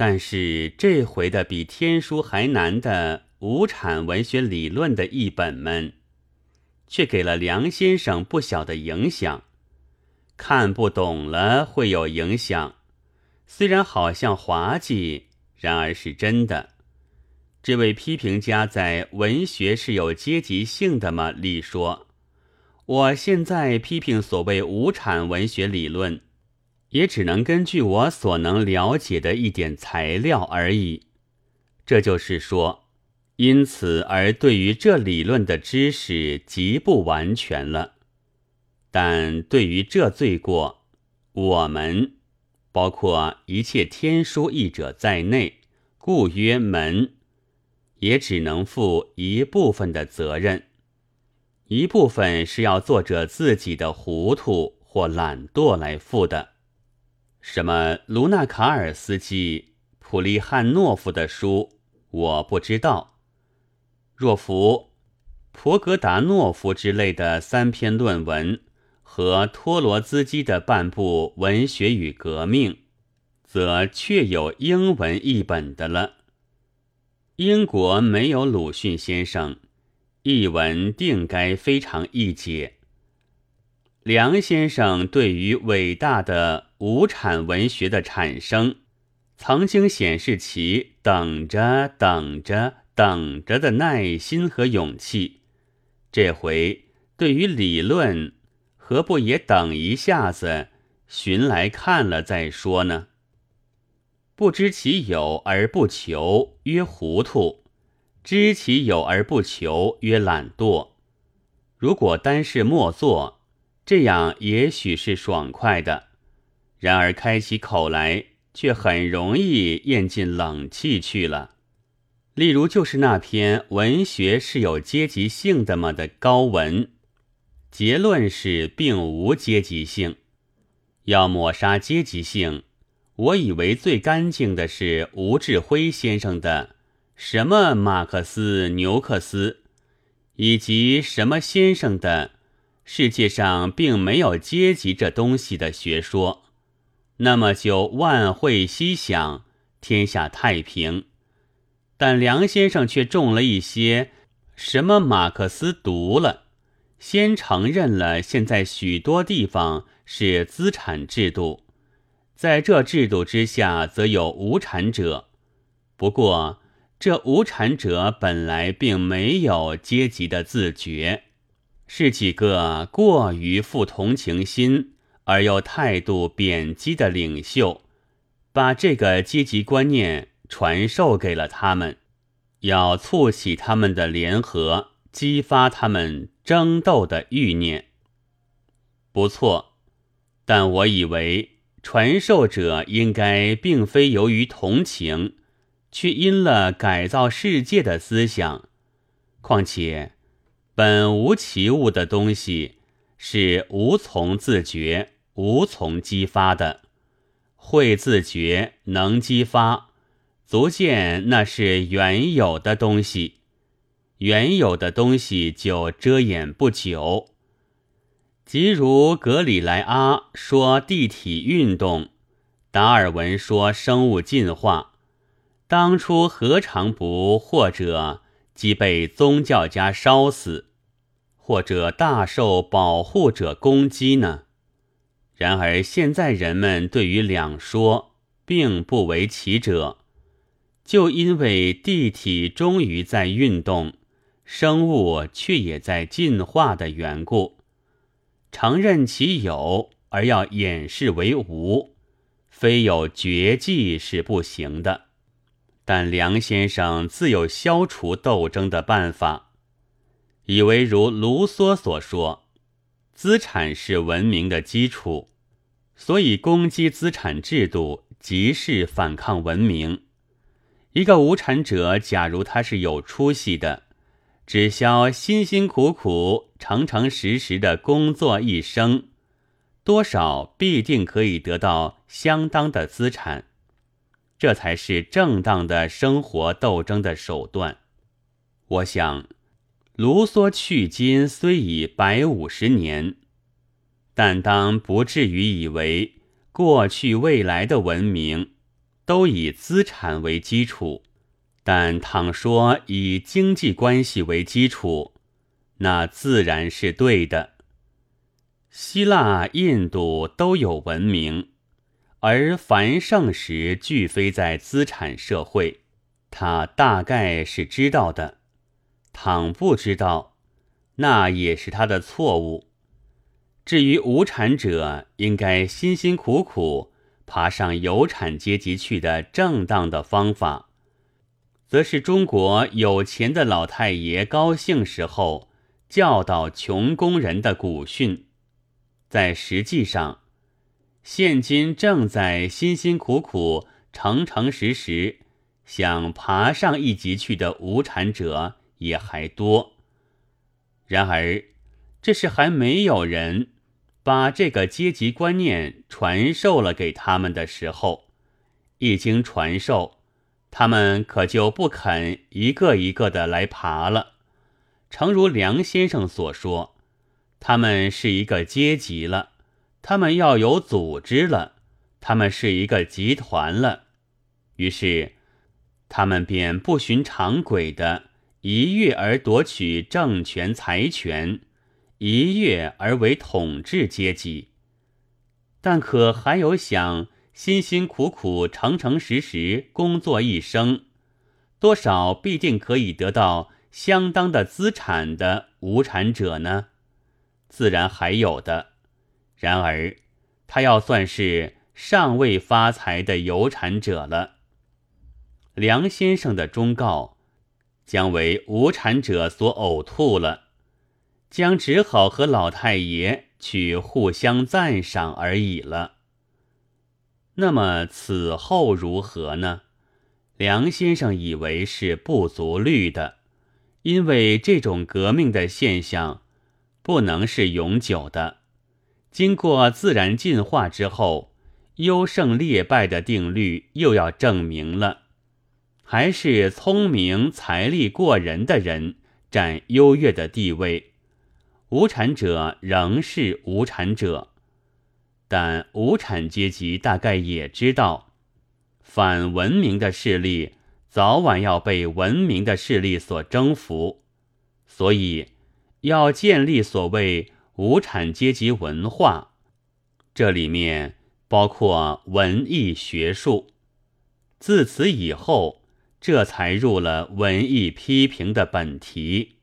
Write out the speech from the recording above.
但是这回的比天书还难的无产文学理论的译本们，却给了梁先生不小的影响。看不懂了会有影响，虽然好像滑稽，然而是真的。这位批评家在文学是有阶级性的吗？里说，我现在批评所谓无产文学理论。也只能根据我所能了解的一点材料而已。这就是说，因此而对于这理论的知识极不完全了。但对于这罪过，我们包括一切天书译者在内，故曰门，也只能负一部分的责任。一部分是要作者自己的糊涂或懒惰来负的。什么卢纳卡尔斯基、普利汉诺夫的书，我不知道。若服普格达诺夫之类的三篇论文和托罗兹基的半部《文学与革命》，则确有英文译本的了。英国没有鲁迅先生，译文定该非常易解。梁先生对于伟大的无产文学的产生，曾经显示其等着、等着、等着的耐心和勇气。这回对于理论，何不也等一下子，寻来看了再说呢？不知其有而不求，曰糊涂；知其有而不求，曰懒惰。如果单是默做，这样也许是爽快的，然而开起口来却很容易咽进冷气去了。例如，就是那篇《文学是有阶级性的吗》的高文，结论是并无阶级性。要抹杀阶级性，我以为最干净的是吴志辉先生的什么马克思、牛克斯，以及什么先生的。世界上并没有阶级这东西的学说，那么就万会西享，天下太平。但梁先生却中了一些什么马克思读了，先承认了现在许多地方是资产制度，在这制度之下则有无产者。不过这无产者本来并没有阶级的自觉。是几个过于富同情心而又态度贬低的领袖，把这个阶级观念传授给了他们，要促起他们的联合，激发他们争斗的欲念。不错，但我以为传授者应该并非由于同情，却因了改造世界的思想，况且。本无其物的东西是无从自觉、无从激发的；会自觉、能激发，足见那是原有的东西。原有的东西就遮掩不久。即如格里莱阿说地体运动，达尔文说生物进化，当初何尝不或者即被宗教家烧死？或者大受保护者攻击呢？然而现在人们对于两说并不为奇者，就因为地体终于在运动，生物却也在进化的缘故，承认其有而要掩饰为无，非有绝技是不行的。但梁先生自有消除斗争的办法。以为如卢梭所说，资产是文明的基础，所以攻击资产制度即是反抗文明。一个无产者，假如他是有出息的，只消辛辛苦苦、诚诚实实的工作一生，多少必定可以得到相当的资产，这才是正当的生活斗争的手段。我想。卢梭去今虽已百五十年，但当不至于以为过去未来的文明都以资产为基础，但倘说以经济关系为基础，那自然是对的。希腊、印度都有文明，而繁盛时俱非在资产社会，他大概是知道的。倘不知道，那也是他的错误。至于无产者，应该辛辛苦苦爬上有产阶级去的正当的方法，则是中国有钱的老太爷高兴时候教导穷工人的古训。在实际上，现今正在辛辛苦苦、诚诚实实想爬上一级去的无产者也还多。然而，这是还没有人把这个阶级观念传授了给他们的时候。一经传授，他们可就不肯一个一个的来爬了。诚如梁先生所说。他们是一个阶级了，他们要有组织了，他们是一个集团了，于是他们便不循常轨的一跃而夺取政权财权，一跃而为统治阶级。但可还有想辛辛苦苦、诚诚实实工作一生，多少必定可以得到相当的资产的无产者呢？自然还有的，然而他要算是尚未发财的有产者了。梁先生的忠告将为无产者所呕吐了，将只好和老太爷去互相赞赏而已了。那么此后如何呢？梁先生以为是不足虑的，因为这种革命的现象。不能是永久的。经过自然进化之后，优胜劣败的定律又要证明了，还是聪明财力过人的人占优越的地位，无产者仍是无产者。但无产阶级大概也知道，反文明的势力早晚要被文明的势力所征服，所以。要建立所谓无产阶级文化，这里面包括文艺学术。自此以后，这才入了文艺批评的本题。